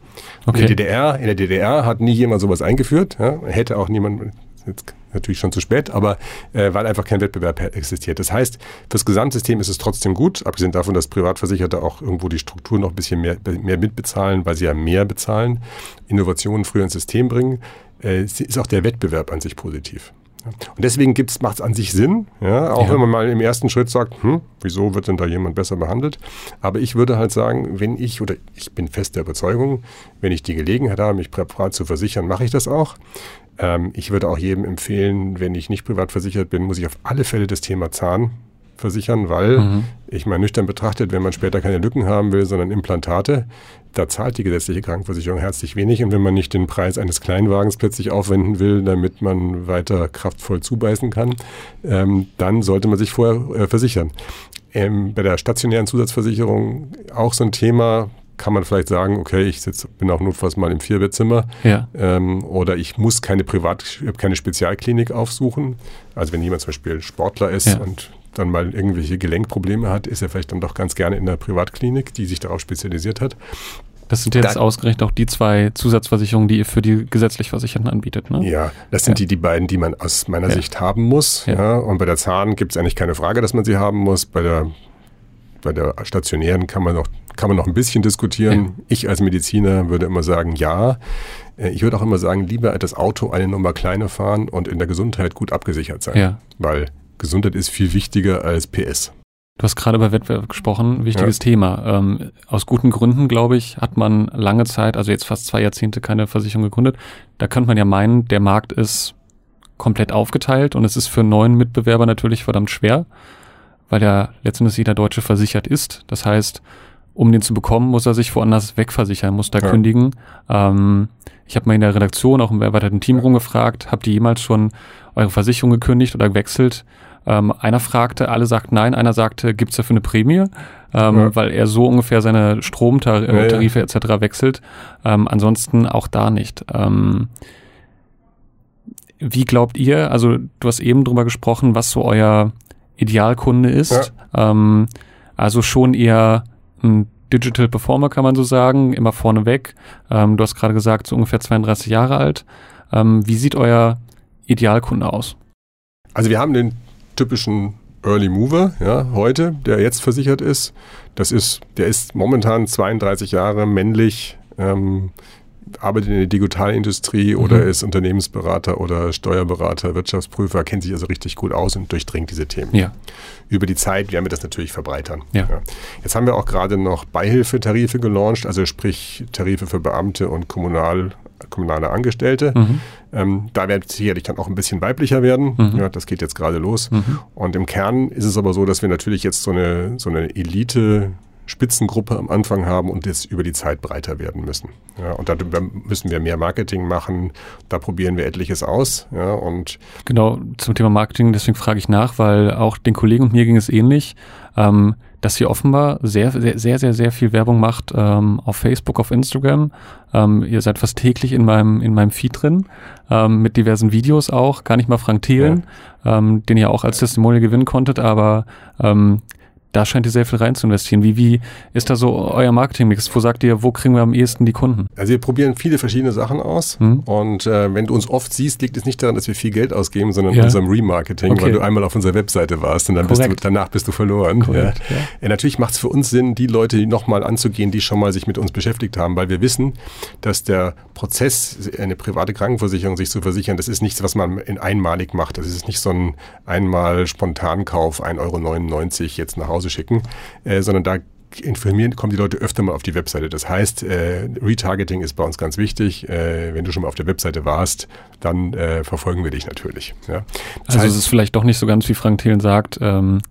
Okay. In, der DDR, in der DDR hat nie jemand sowas eingeführt, ja, hätte auch niemand, jetzt natürlich schon zu spät, aber äh, weil einfach kein Wettbewerb existiert. Das heißt, fürs Gesamtsystem ist es trotzdem gut, abgesehen davon, dass Privatversicherte auch irgendwo die Struktur noch ein bisschen mehr, mehr mitbezahlen, weil sie ja mehr bezahlen, Innovationen früher ins System bringen, äh, ist auch der Wettbewerb an sich positiv. Und deswegen macht es an sich Sinn, ja, auch ja. wenn man mal im ersten Schritt sagt, hm, wieso wird denn da jemand besser behandelt? Aber ich würde halt sagen, wenn ich, oder ich bin fest der Überzeugung, wenn ich die Gelegenheit habe, mich privat zu versichern, mache ich das auch. Ähm, ich würde auch jedem empfehlen, wenn ich nicht privat versichert bin, muss ich auf alle Fälle das Thema Zahn versichern, weil mhm. ich mal nüchtern betrachtet, wenn man später keine Lücken haben will, sondern Implantate, da zahlt die gesetzliche Krankenversicherung herzlich wenig. Und wenn man nicht den Preis eines Kleinwagens plötzlich aufwenden will, damit man weiter kraftvoll zubeißen kann, ähm, dann sollte man sich vorher äh, versichern. Ähm, bei der stationären Zusatzversicherung auch so ein Thema, kann man vielleicht sagen, okay, ich sitz, bin auch notfalls mal im Vierbettzimmer ja. ähm, oder ich muss keine Privat, keine Spezialklinik aufsuchen. Also wenn jemand zum Beispiel Sportler ist ja. und dann mal irgendwelche Gelenkprobleme hat, ist er vielleicht dann doch ganz gerne in der Privatklinik, die sich darauf spezialisiert hat. Das sind jetzt da, ausgerechnet auch die zwei Zusatzversicherungen, die ihr für die gesetzlich Versicherten anbietet, ne? Ja, das sind ja. die, die beiden, die man aus meiner ja. Sicht haben muss. Ja. ja. Und bei der Zahn gibt es eigentlich keine Frage, dass man sie haben muss. Bei der, bei der stationären kann man noch, kann man noch ein bisschen diskutieren. Ich als Mediziner würde immer sagen, ja. Äh, ich würde auch immer sagen, lieber das Auto eine Nummer kleiner fahren und in der Gesundheit gut abgesichert sein. Ja. Weil Gesundheit ist viel wichtiger als PS. Du hast gerade über Wettbewerb gesprochen, wichtiges ja. Thema. Ähm, aus guten Gründen, glaube ich, hat man lange Zeit, also jetzt fast zwei Jahrzehnte, keine Versicherung gegründet. Da könnte man ja meinen, der Markt ist komplett aufgeteilt und es ist für neuen Mitbewerber natürlich verdammt schwer, weil ja letztendlich jeder Deutsche versichert ist. Das heißt, um den zu bekommen, muss er sich woanders wegversichern, muss da ja. kündigen. Ähm, ich habe mal in der Redaktion, auch im erweiterten Team rumgefragt, habt ihr jemals schon eure Versicherung gekündigt oder gewechselt? Ähm, einer fragte, alle sagten nein, einer sagte, gibt's dafür eine Prämie? Ähm, ja. Weil er so ungefähr seine Stromtarife ja, ja. etc. wechselt. Ähm, ansonsten auch da nicht. Ähm, wie glaubt ihr, also du hast eben drüber gesprochen, was so euer Idealkunde ist. Ähm, also schon eher ein Digital Performer, kann man so sagen, immer vorneweg. Ähm, du hast gerade gesagt, so ungefähr 32 Jahre alt. Ähm, wie sieht euer Idealkunde aus? Also wir haben den typischen Early Mover, ja, heute, der jetzt versichert ist. Das ist, der ist momentan 32 Jahre männlich, ähm, arbeitet in der Digitalindustrie mhm. oder ist Unternehmensberater oder Steuerberater, Wirtschaftsprüfer, kennt sich also richtig gut aus und durchdringt diese Themen. Ja. Über die Zeit werden wir das natürlich verbreitern. Ja. ja. Jetzt haben wir auch gerade noch Beihilfetarife gelauncht, also sprich Tarife für Beamte und Kommunal, kommunale Angestellte. Mhm. Ähm, da wird es sicherlich dann auch ein bisschen weiblicher werden. Mhm. Ja, das geht jetzt gerade los. Mhm. Und im Kern ist es aber so, dass wir natürlich jetzt so eine, so eine Elite Spitzengruppe am Anfang haben und jetzt über die Zeit breiter werden müssen. Ja, und da müssen wir mehr Marketing machen. Da probieren wir etliches aus. Ja, und genau, zum Thema Marketing, deswegen frage ich nach, weil auch den Kollegen und mir ging es ähnlich. Ähm, dass ihr offenbar sehr, sehr, sehr, sehr, sehr viel Werbung macht ähm, auf Facebook, auf Instagram. Ähm, ihr seid fast täglich in meinem, in meinem Feed drin, ähm, mit diversen Videos auch. Gar nicht mal Frank Thelen, ja. ähm, den ihr auch als Testimonial gewinnen konntet, aber ähm, da scheint ihr sehr viel rein zu investieren. Wie, wie ist da so euer Marketingmix? Wo sagt ihr, wo kriegen wir am ehesten die Kunden? Also wir probieren viele verschiedene Sachen aus. Hm. Und äh, wenn du uns oft siehst, liegt es nicht daran, dass wir viel Geld ausgeben, sondern ja. unserem Remarketing, okay. weil du einmal auf unserer Webseite warst und dann bist du, danach bist du verloren. Ja. Ja. ja. natürlich macht es für uns Sinn, die Leute nochmal anzugehen, die schon mal sich mit uns beschäftigt haben, weil wir wissen, dass der Prozess, eine private Krankenversicherung sich zu versichern, das ist nichts, was man in einmalig macht. Das ist nicht so ein einmal Spontankauf, 1,99 Euro jetzt nach Hause Hause schicken, äh, sondern da informieren kommen die Leute öfter mal auf die Webseite. Das heißt, äh, Retargeting ist bei uns ganz wichtig. Äh, wenn du schon mal auf der Webseite warst, dann äh, verfolgen wir dich natürlich. Ja. also heißt, es ist vielleicht doch nicht so ganz, wie Frank Thelen sagt, ähm,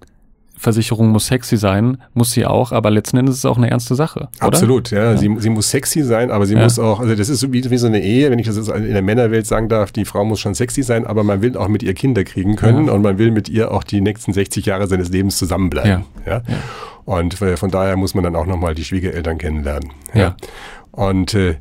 Versicherung muss sexy sein, muss sie auch, aber letzten Endes ist es auch eine ernste Sache. Oder? Absolut, ja. ja. Sie, sie muss sexy sein, aber sie ja. muss auch, also das ist wie, wie so eine Ehe, wenn ich das jetzt in der Männerwelt sagen darf, die Frau muss schon sexy sein, aber man will auch mit ihr Kinder kriegen können ja. und man will mit ihr auch die nächsten 60 Jahre seines Lebens zusammenbleiben. Ja. Und äh, von daher muss man dann auch nochmal die Schwiegereltern kennenlernen. Ja. Und äh,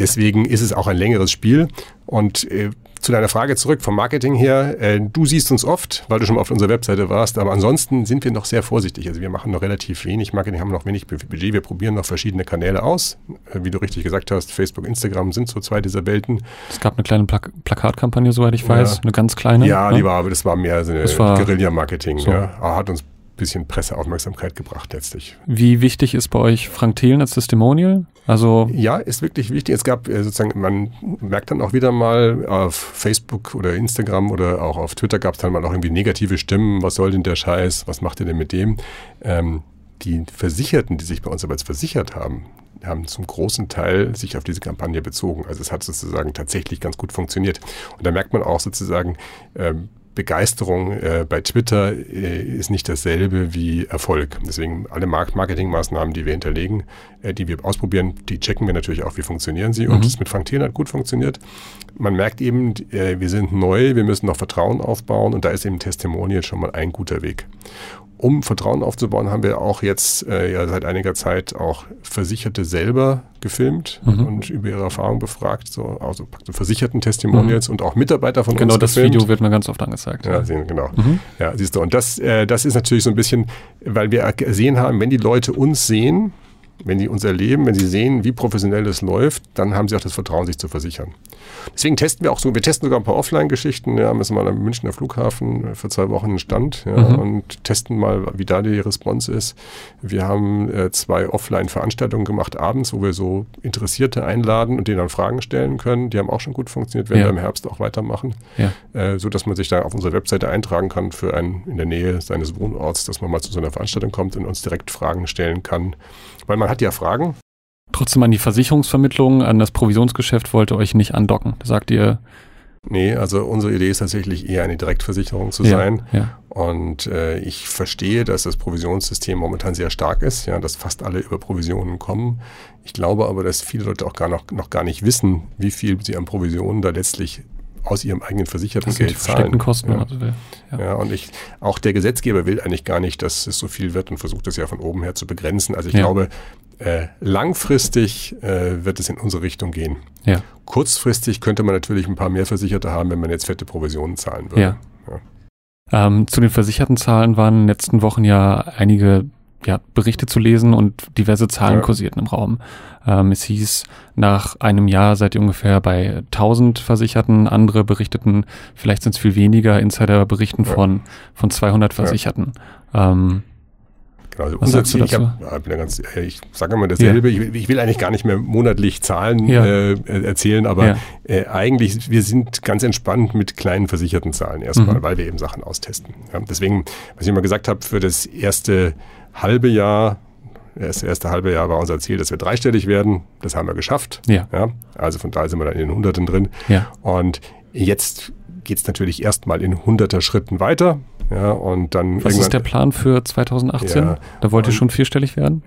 deswegen ist es auch ein längeres Spiel. Und äh, zu deiner Frage zurück vom Marketing her. Äh, du siehst uns oft, weil du schon mal auf unserer Webseite warst, aber ansonsten sind wir noch sehr vorsichtig. Also wir machen noch relativ wenig Marketing, haben noch wenig Budget. Wir probieren noch verschiedene Kanäle aus. Äh, wie du richtig gesagt hast, Facebook, Instagram sind so zwei dieser Welten. Es gab eine kleine Plak Plakatkampagne, soweit ich weiß, ja. eine ganz kleine. Ja, ja, die war, aber das war mehr so eine Guerilla-Marketing. So. Ja. Hat uns bisschen Presseaufmerksamkeit gebracht letztlich. Wie wichtig ist bei euch Frank Thelen als Testimonial? Also ja, ist wirklich wichtig. Es gab äh, sozusagen, man merkt dann auch wieder mal auf Facebook oder Instagram oder auch auf Twitter gab es dann mal auch irgendwie negative Stimmen. Was soll denn der Scheiß? Was macht ihr denn mit dem? Ähm, die Versicherten, die sich bei uns aber jetzt versichert haben, haben zum großen Teil sich auf diese Kampagne bezogen. Also es hat sozusagen tatsächlich ganz gut funktioniert. Und da merkt man auch sozusagen, ähm, Begeisterung äh, bei Twitter äh, ist nicht dasselbe wie Erfolg. Deswegen alle Marketingmaßnahmen, die wir hinterlegen, äh, die wir ausprobieren, die checken wir natürlich auch, wie funktionieren sie. Mhm. Und das mit Frank Thelen hat gut funktioniert. Man merkt eben, äh, wir sind neu, wir müssen noch Vertrauen aufbauen und da ist eben Testimonial schon mal ein guter Weg um Vertrauen aufzubauen, haben wir auch jetzt äh, ja seit einiger Zeit auch Versicherte selber gefilmt mhm. und über ihre Erfahrungen befragt, so also versicherten Testimonials mhm. und auch Mitarbeiter von genau, uns. Genau, das gefilmt. Video wird mir ganz oft angezeigt. Ja, sehen, genau. Mhm. Ja, siehst du. Und das, äh, das ist natürlich so ein bisschen, weil wir gesehen haben, wenn die Leute uns sehen, wenn sie uns erleben, wenn sie sehen, wie professionell es läuft, dann haben sie auch das Vertrauen, sich zu versichern. Deswegen testen wir auch so, wir testen sogar ein paar Offline-Geschichten. Ja, müssen mal am Münchner Flughafen für zwei Wochen einen Stand ja, mhm. und testen mal, wie da die Response ist. Wir haben äh, zwei Offline-Veranstaltungen gemacht abends, wo wir so Interessierte einladen und denen dann Fragen stellen können. Die haben auch schon gut funktioniert, werden ja. wir im Herbst auch weitermachen. Ja. Äh, so dass man sich da auf unserer Webseite eintragen kann für einen in der Nähe seines Wohnorts, dass man mal zu so einer Veranstaltung kommt und uns direkt Fragen stellen kann. Weil man hat ja Fragen, Trotzdem an die Versicherungsvermittlung, an das Provisionsgeschäft wollt ihr euch nicht andocken. Da sagt ihr. Nee, also unsere Idee ist tatsächlich eher eine Direktversicherung zu ja, sein. Ja. Und äh, ich verstehe, dass das Provisionssystem momentan sehr stark ist, ja, dass fast alle über Provisionen kommen. Ich glaube aber, dass viele Leute auch gar noch, noch gar nicht wissen, wie viel sie an Provisionen da letztlich aus ihrem eigenen versicherten das Geld zahlen. Kosten. Ja. Also, ja. ja. und ich, auch der Gesetzgeber will eigentlich gar nicht, dass es so viel wird und versucht es ja von oben her zu begrenzen. Also ich ja. glaube, äh, langfristig äh, wird es in unsere Richtung gehen. Ja. Kurzfristig könnte man natürlich ein paar mehr Versicherte haben, wenn man jetzt fette Provisionen zahlen würde. Ja. Ähm, zu den versicherten Zahlen waren in den letzten Wochen ja einige ja, Berichte zu lesen und diverse Zahlen ja. kursierten im Raum. Ähm, es hieß, nach einem Jahr seid ihr ungefähr bei 1000 Versicherten. Andere berichteten, vielleicht sind es viel weniger. Insider berichten ja. von, von 200 Versicherten. Ähm, Genau, also Was du dazu? Ich, hab, ganz, ich sage immer dasselbe. Ja. Ich, ich, will eigentlich gar nicht mehr monatlich Zahlen ja. äh, erzählen, aber ja. äh, eigentlich, wir sind ganz entspannt mit kleinen versicherten Zahlen erstmal, mhm. weil wir eben Sachen austesten. deswegen, was ich immer gesagt habe, für das erste halbe Jahr das erste halbe Jahr war unser Ziel, dass wir dreistellig werden. Das haben wir geschafft. Ja. ja also von daher sind wir dann in den Hunderten drin. Ja. Und jetzt geht es natürlich erstmal in hunderter Schritten weiter. Ja, und dann Was ist der Plan für 2018? Ja, da wollt ihr schon vierstellig werden?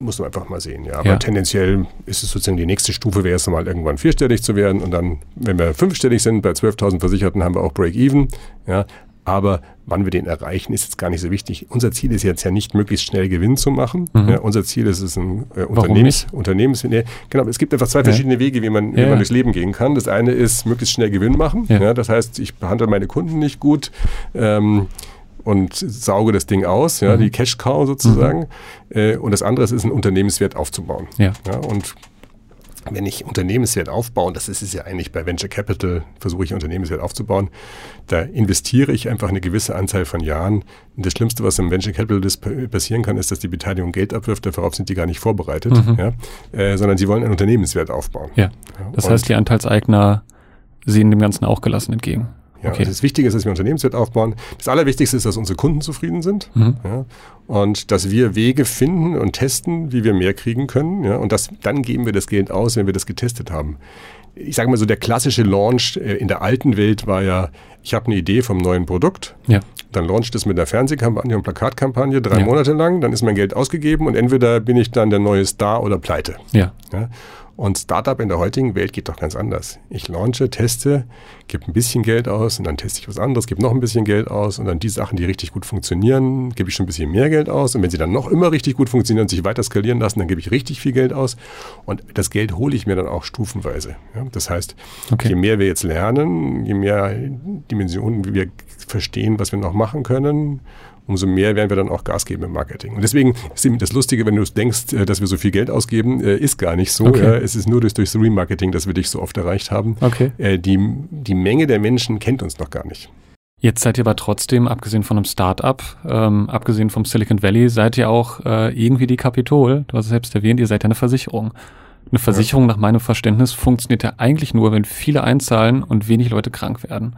Muss man einfach mal sehen, ja. Aber ja. tendenziell ist es sozusagen die nächste Stufe, wäre es mal irgendwann vierstellig zu werden. Und dann, wenn wir fünfstellig sind, bei 12.000 Versicherten haben wir auch Break-Even. Ja. Aber wann wir den erreichen, ist jetzt gar nicht so wichtig. Unser Ziel ist jetzt ja nicht, möglichst schnell Gewinn zu machen. Mhm. Ja, unser Ziel ist es, ein äh, Unternehmens, Unternehmens nee, genau, es gibt einfach zwei verschiedene ja. Wege, wie man, wie man durchs Leben gehen kann. Das eine ist, möglichst schnell Gewinn machen. Ja. das heißt, ich behandle meine Kunden nicht gut. Ähm, und sauge das Ding aus, ja, mhm. die Cash Cow sozusagen. Mhm. Äh, und das andere ist, ist einen Unternehmenswert aufzubauen. Ja. ja und wenn ich Unternehmenswert aufbaue, das ist es ja eigentlich bei Venture Capital, versuche ich Unternehmenswert aufzubauen, da investiere ich einfach eine gewisse Anzahl von Jahren. Und das Schlimmste, was im Venture Capital passieren kann, ist, dass die Beteiligung Geld abwirft, darauf sind die gar nicht vorbereitet, mhm. ja, äh, sondern sie wollen einen Unternehmenswert aufbauen. Ja. Das Und heißt, die Anteilseigner sehen dem Ganzen auch gelassen entgegen. Ja, okay. also das Wichtige ist, dass wir Unternehmenswert aufbauen. Das Allerwichtigste ist, dass unsere Kunden zufrieden sind mhm. ja, und dass wir Wege finden und testen, wie wir mehr kriegen können. Ja, und das, dann geben wir das Geld aus, wenn wir das getestet haben. Ich sage mal so, der klassische Launch äh, in der alten Welt war ja, ich habe eine Idee vom neuen Produkt, ja. dann launcht es mit einer Fernsehkampagne und Plakatkampagne drei ja. Monate lang, dann ist mein Geld ausgegeben und entweder bin ich dann der neue Star oder pleite. Ja. ja? Und Startup in der heutigen Welt geht doch ganz anders. Ich launche, teste, gebe ein bisschen Geld aus und dann teste ich was anderes, gebe noch ein bisschen Geld aus und dann die Sachen, die richtig gut funktionieren, gebe ich schon ein bisschen mehr Geld aus. Und wenn sie dann noch immer richtig gut funktionieren und sich weiter skalieren lassen, dann gebe ich richtig viel Geld aus. Und das Geld hole ich mir dann auch stufenweise. Ja, das heißt, okay. je mehr wir jetzt lernen, je mehr Dimensionen wir verstehen, was wir noch machen können, umso mehr werden wir dann auch Gas geben im Marketing. Und deswegen ist eben das Lustige, wenn du denkst, äh, dass wir so viel Geld ausgeben, äh, ist gar nicht so. Okay. Es ist nur durch, durchs Remarketing, dass wir dich so oft erreicht haben. Okay. Äh, die, die Menge der Menschen kennt uns noch gar nicht. Jetzt seid ihr aber trotzdem, abgesehen von einem Start-up, ähm, abgesehen vom Silicon Valley, seid ihr auch äh, irgendwie die Kapitol. Du hast es selbst erwähnt, ihr seid ja eine Versicherung. Eine Versicherung ja. nach meinem Verständnis funktioniert ja eigentlich nur, wenn viele einzahlen und wenig Leute krank werden.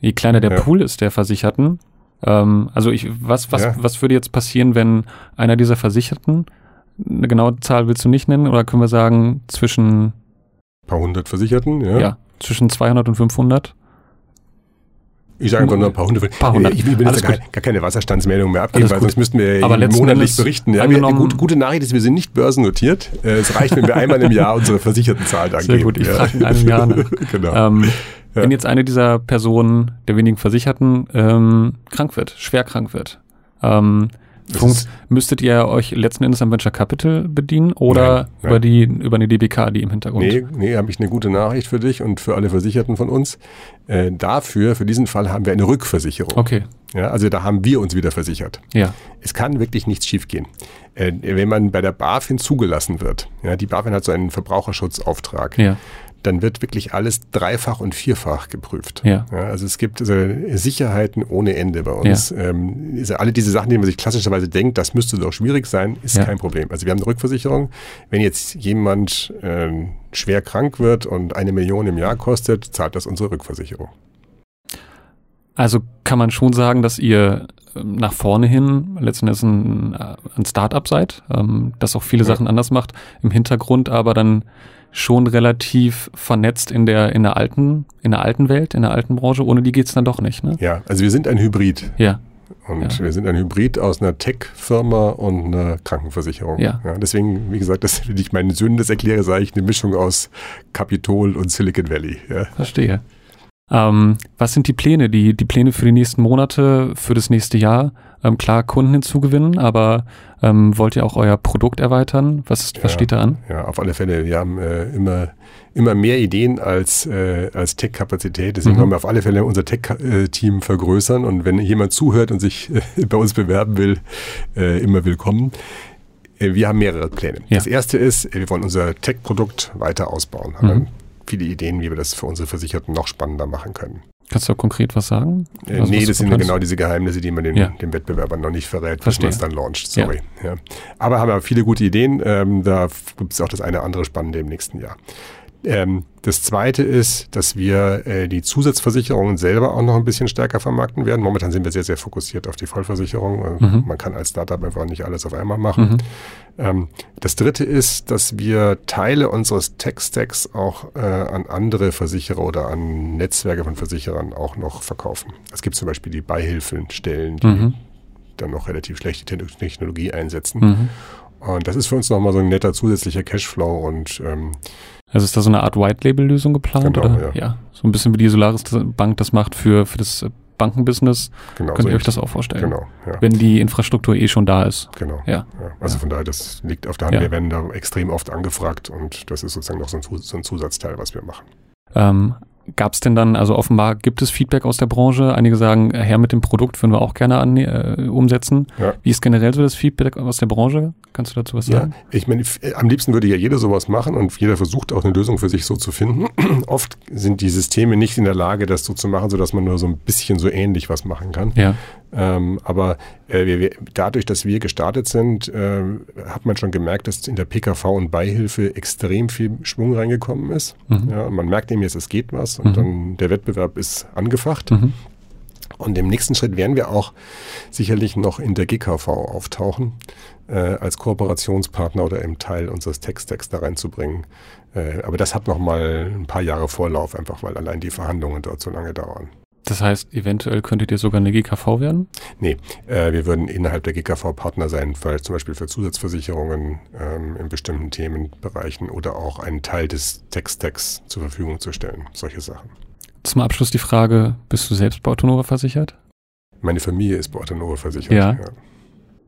Je kleiner der ja. Pool ist der Versicherten, ähm, also ich, was, was, ja. was würde jetzt passieren, wenn einer dieser Versicherten, eine genaue Zahl willst du nicht nennen, oder können wir sagen zwischen ein paar hundert Versicherten, ja? Ja, zwischen 200 und 500 ich sage einfach nur ein paar Hunde. Paar hundert. Ich will jetzt gar, gar, keine Wasserstandsmeldung mehr abgeben, weil sonst müssten wir Aber monatlich berichten. Ja, wir, gute, gute Nachricht ist, wir sind nicht börsennotiert. Äh, es reicht, wenn wir einmal im Jahr unsere Versichertenzahl angeben. Sehr gut, ich ja. frage in einem Jahr nach. genau. Ähm, ja. Wenn jetzt eine dieser Personen, der wenigen Versicherten, ähm, krank wird, schwer krank wird, ähm, Punkt, müsstet ihr euch letzten Endes am Venture Capital bedienen oder nein, nein. über die über eine DBK, die im Hintergrund? Nee, nee, habe ich eine gute Nachricht für dich und für alle Versicherten von uns. Äh, dafür, für diesen Fall haben wir eine Rückversicherung. Okay. Ja, also da haben wir uns wieder versichert. Ja. Es kann wirklich nichts schiefgehen. Äh, wenn man bei der BaFin zugelassen wird, ja, die BaFin hat so einen Verbraucherschutzauftrag. Ja dann wird wirklich alles dreifach und vierfach geprüft. Ja. ja also es gibt also Sicherheiten ohne Ende bei uns. Ja. Ähm, alle diese Sachen, die man sich klassischerweise denkt, das müsste doch schwierig sein, ist ja. kein Problem. Also wir haben eine Rückversicherung. Wenn jetzt jemand ähm, schwer krank wird und eine Million im Jahr kostet, zahlt das unsere Rückversicherung. Also kann man schon sagen, dass ihr ähm, nach vorne hin letztendlich ein, äh, ein Start-up seid, ähm, das auch viele Sachen anders macht, im Hintergrund aber dann schon relativ vernetzt in der, in der alten, in der alten Welt, in der alten Branche. Ohne die geht's dann doch nicht, ne? Ja, also wir sind ein Hybrid. Ja. Und ja. wir sind ein Hybrid aus einer Tech-Firma und einer Krankenversicherung. Ja. ja. Deswegen, wie gesagt, das, wenn ich meinen Söhnen das erkläre, sage ich eine Mischung aus Capitol und Silicon Valley. Ja. Verstehe. Ähm, was sind die Pläne, die, die Pläne für die nächsten Monate, für das nächste Jahr? Ähm, klar, Kunden hinzugewinnen, aber ähm, wollt ihr auch euer Produkt erweitern? Was, ist, was steht da an? Ja, auf alle Fälle. Wir haben äh, immer, immer mehr Ideen als, äh, als Tech-Kapazität. Deswegen mhm. wollen wir auf alle Fälle unser Tech-Team vergrößern. Und wenn jemand zuhört und sich äh, bei uns bewerben will, äh, immer willkommen. Äh, wir haben mehrere Pläne. Ja. Das erste ist, wir wollen unser Tech-Produkt weiter ausbauen. Mhm viele Ideen, wie wir das für unsere Versicherten noch spannender machen können. Kannst du konkret was sagen? Äh, was, nee, das sind ja genau diese Geheimnisse, die man den, ja. den Wettbewerbern noch nicht verrät, bis man es dann launcht. Sorry. Ja. Ja. Aber haben wir viele gute Ideen. Ähm, da gibt es auch das eine andere Spannende im nächsten Jahr. Ähm, das zweite ist, dass wir äh, die Zusatzversicherungen selber auch noch ein bisschen stärker vermarkten werden. Momentan sind wir sehr, sehr fokussiert auf die Vollversicherung. Äh, mhm. Man kann als Startup einfach nicht alles auf einmal machen. Mhm. Ähm, das dritte ist, dass wir Teile unseres Tech-Stacks auch äh, an andere Versicherer oder an Netzwerke von Versicherern auch noch verkaufen. Es gibt zum Beispiel die Beihilfenstellen, die mhm. dann noch relativ schlechte Technologie einsetzen. Mhm. Und das ist für uns nochmal so ein netter zusätzlicher Cashflow und ähm, also ist da so eine Art White-Label-Lösung geplant? Genau, oder? Ja. ja. So ein bisschen wie die Solaris Bank das macht für, für das Bankenbusiness. Genau, Könnt so ihr euch das auch vorstellen? Genau. Ja. Wenn die Infrastruktur eh schon da ist. Genau. Ja. ja. Also ja. von daher, das liegt auf der Hand. Wir werden da extrem oft angefragt und das ist sozusagen noch so ein, so ein Zusatzteil, was wir machen. Ähm, Gab es denn dann, also offenbar gibt es Feedback aus der Branche. Einige sagen, her mit dem Produkt würden wir auch gerne an, äh, umsetzen. Ja. Wie ist generell so das Feedback aus der Branche? Kannst du dazu was sagen? Ja, ich meine, am liebsten würde ja jeder sowas machen und jeder versucht auch eine Lösung für sich so zu finden. Oft sind die Systeme nicht in der Lage, das so zu machen, sodass man nur so ein bisschen so ähnlich was machen kann. Ja. Ähm, aber äh, wir, dadurch, dass wir gestartet sind, äh, hat man schon gemerkt, dass in der PKV und Beihilfe extrem viel Schwung reingekommen ist. Mhm. Ja, man merkt eben jetzt, es geht was und mhm. dann der Wettbewerb ist angefacht. Mhm. Und im nächsten Schritt werden wir auch sicherlich noch in der GKV auftauchen, äh, als Kooperationspartner oder im Teil unseres Tech-Stacks da reinzubringen. Äh, aber das hat noch mal ein paar Jahre Vorlauf, einfach weil allein die Verhandlungen dort so lange dauern. Das heißt, eventuell könntet ihr sogar eine GKV werden? Nee, äh, wir würden innerhalb der GKV Partner sein, vielleicht zum Beispiel für Zusatzversicherungen ähm, in bestimmten Themenbereichen oder auch einen Teil des Tech-Stacks zur Verfügung zu stellen. Solche Sachen. Zum Abschluss die Frage, bist du selbst bei Autonova versichert? Meine Familie ist bei Autonova versichert. Ja. ja.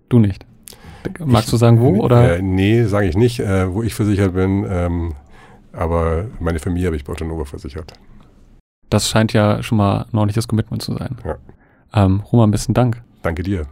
Du nicht. Magst ich, du sagen, wo? Oder? Äh, nee, sage ich nicht, äh, wo ich versichert bin. Ähm, aber meine Familie habe ich bei Autonova versichert. Das scheint ja schon mal ein ordentliches Commitment zu sein. Ja. Ähm, Roman, besten Dank. Danke dir.